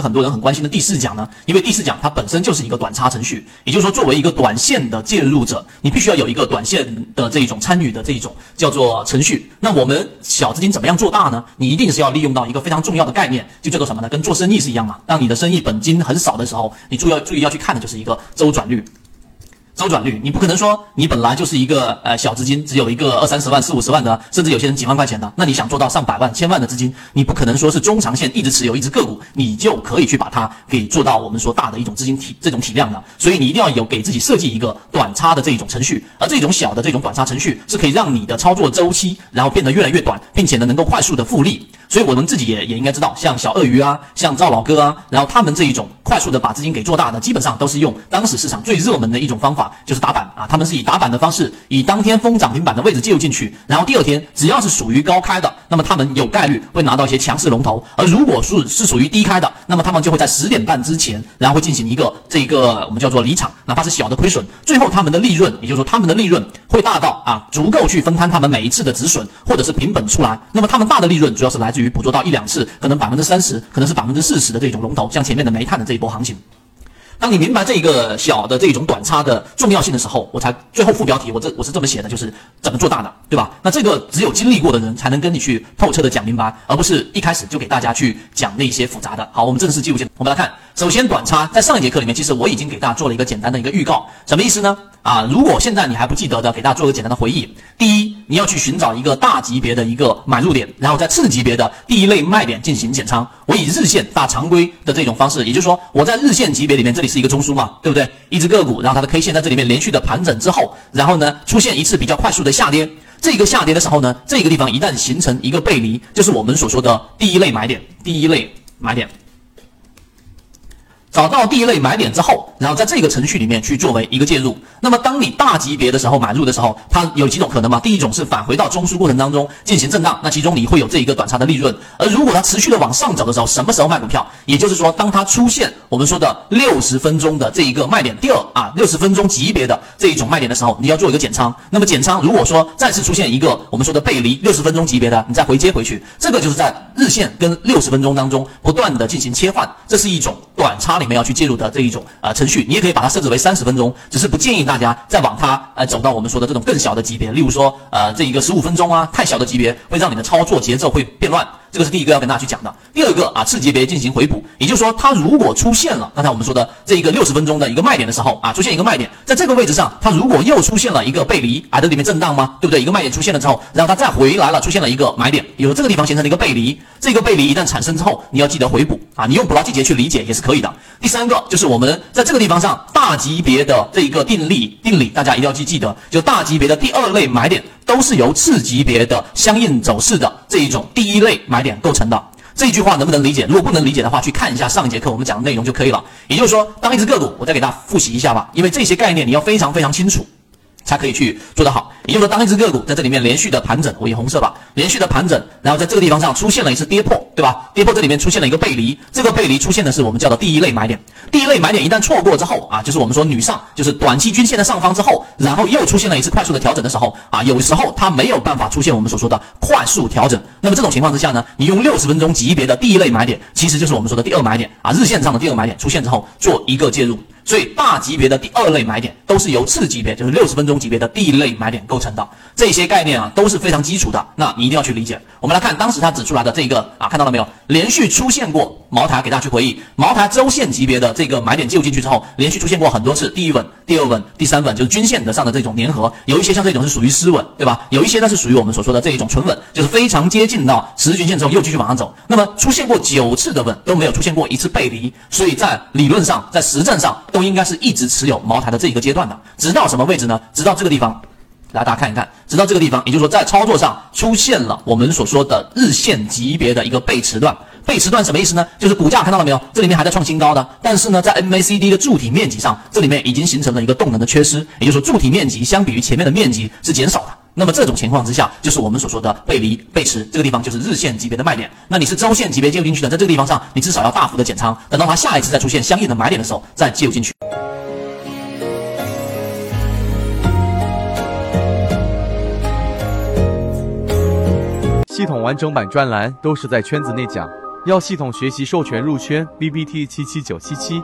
很多人很关心的第四讲呢？因为第四讲它本身就是一个短差程序，也就是说，作为一个短线的介入者，你必须要有一个短线的这一种参与的这一种叫做程序。那我们小资金怎么样做大呢？你一定是要利用到一个非常重要的概念，就叫做什么呢？跟做生意是一样嘛。当你的生意本金很少的时候，你注意要注意要去看的就是一个周转率。周转率，你不可能说你本来就是一个呃小资金，只有一个二三十万、四五十万的，甚至有些人几万块钱的，那你想做到上百万、千万的资金，你不可能说是中长线一直持有一只个股，你就可以去把它给做到我们说大的一种资金体这种体量的。所以你一定要有给自己设计一个短差的这种程序，而这种小的这种短差程序是可以让你的操作周期然后变得越来越短，并且呢能够快速的复利。所以我们自己也也应该知道，像小鳄鱼啊，像赵老哥啊，然后他们这一种快速的把资金给做大的，基本上都是用当时市场最热门的一种方法，就是打板啊。他们是以打板的方式，以当天封涨停板的位置介入进去，然后第二天只要是属于高开的，那么他们有概率会拿到一些强势龙头；而如果是是属于低开的，那么他们就会在十点半之前，然后会进行一个这一个我们叫做离场，哪怕是小的亏损，最后他们的利润，也就是说他们的利润会大到啊足够去分摊他们每一次的止损或者是平本出来。那么他们大的利润主要是来自于捕捉到一两次。可能百分之三十，可能是百分之四十的这种龙头，像前面的煤炭的这一波行情。当你明白这一个小的这种短差的重要性的时候，我才最后副标题我这我是这么写的，就是怎么做大的，对吧？那这个只有经历过的人才能跟你去透彻的讲明白，而不是一开始就给大家去讲那些复杂的。好，我们正式进入进，我们来看，首先短差在上一节课里面，其实我已经给大家做了一个简单的一个预告，什么意思呢？啊，如果现在你还不记得的，给大家做个简单的回忆。第一，你要去寻找一个大级别的一个买入点，然后在次级别的第一类卖点进行减仓。我以日线大常规的这种方式，也就是说，我在日线级别里面，这里是一个中枢嘛，对不对？一只个股，然后它的 K 线在这里面连续的盘整之后，然后呢出现一次比较快速的下跌。这个下跌的时候呢，这个地方一旦形成一个背离，就是我们所说的第一类买点，第一类买点。找到第一类买点之后，然后在这个程序里面去作为一个介入。那么，当你大级别的时候买入的时候，它有几种可能嘛？第一种是返回到中枢过程当中进行震荡，那其中你会有这一个短差的利润。而如果它持续的往上走的时候，什么时候卖股票？也就是说，当它出现我们说的六十分钟的这一个卖点，第二啊，六十分钟级别的这一种卖点的时候，你要做一个减仓。那么减仓，如果说再次出现一个我们说的背离，六十分钟级别的，你再回接回去，这个就是在日线跟六十分钟当中不断的进行切换，这是一种短差里面要去介入的这一。种啊程序，你也可以把它设置为三十分钟，只是不建议大家再往它呃走到我们说的这种更小的级别，例如说呃这一个十五分钟啊，太小的级别会让你的操作节奏会变乱。这个是第一个要跟大家去讲的。第二个啊，次级别进行回补，也就是说，它如果出现了刚才我们说的这一个六十分钟的一个卖点的时候啊，出现一个卖点，在这个位置上，它如果又出现了一个背离啊，在里面震荡吗？对不对？一个卖点出现了之后，然后它再回来了，出现了一个买点，有这个地方形成了一个背离，这个背离一旦产生之后，你要记得回补啊，你用捕捞季节去理解也是可以的。第三个就是我们在这个地方上大级别的这一个定力定理，大家一定要去记得，就大级别的第二类买点。都是由次级别的相应走势的这一种第一类买点构成的。这句话能不能理解？如果不能理解的话，去看一下上一节课我们讲的内容就可以了。也就是说，当一只个股，我再给大家复习一下吧，因为这些概念你要非常非常清楚。才可以去做得好，也就是说，当一只个股在这里面连续的盘整，我以红色吧，连续的盘整，然后在这个地方上出现了一次跌破，对吧？跌破这里面出现了一个背离，这个背离出现的是我们叫做第一类买点。第一类买点一旦错过之后啊，就是我们说女上，就是短期均线的上方之后，然后又出现了一次快速的调整的时候啊，有时候它没有办法出现我们所说的快速调整。那么这种情况之下呢，你用六十分钟级别的第一类买点，其实就是我们说的第二买点啊，日线上的第二买点出现之后做一个介入。所以大级别的第二类买点都是由次级别，就是六十分钟级别的第一类买点构成的。这些概念啊都是非常基础的，那你一定要去理解。我们来看当时他指出来的这个啊，看到了没有？连续出现过茅台，给大家去回忆茅台周线级别的这个买点介入进去之后，连续出现过很多次第一稳、第二稳、第三稳，就是均线的上的这种粘合。有一些像这种是属于失稳，对吧？有一些呢是属于我们所说的这一种纯稳，就是非常接近到十日均线之后又继续往上走。那么出现过九次的稳都没有出现过一次背离，所以在理论上，在实战上。都应该是一直持有茅台的这一个阶段的，直到什么位置呢？直到这个地方，来大家看一看，直到这个地方，也就是说在操作上出现了我们所说的日线级别的一个背驰段。背驰段什么意思呢？就是股价看到了没有？这里面还在创新高的，但是呢，在 MACD 的柱体面积上，这里面已经形成了一个动能的缺失，也就是说柱体面积相比于前面的面积是减少的。那么这种情况之下，就是我们所说的背离背驰，这个地方就是日线级别的卖点。那你是周线级别介入进去的，在这个地方上，你至少要大幅的减仓，等到它下一次再出现相应的买点的时候，再介入进去。系统完整版专栏都是在圈子内讲。要系统学习授权入圈 B B T 七七九七七。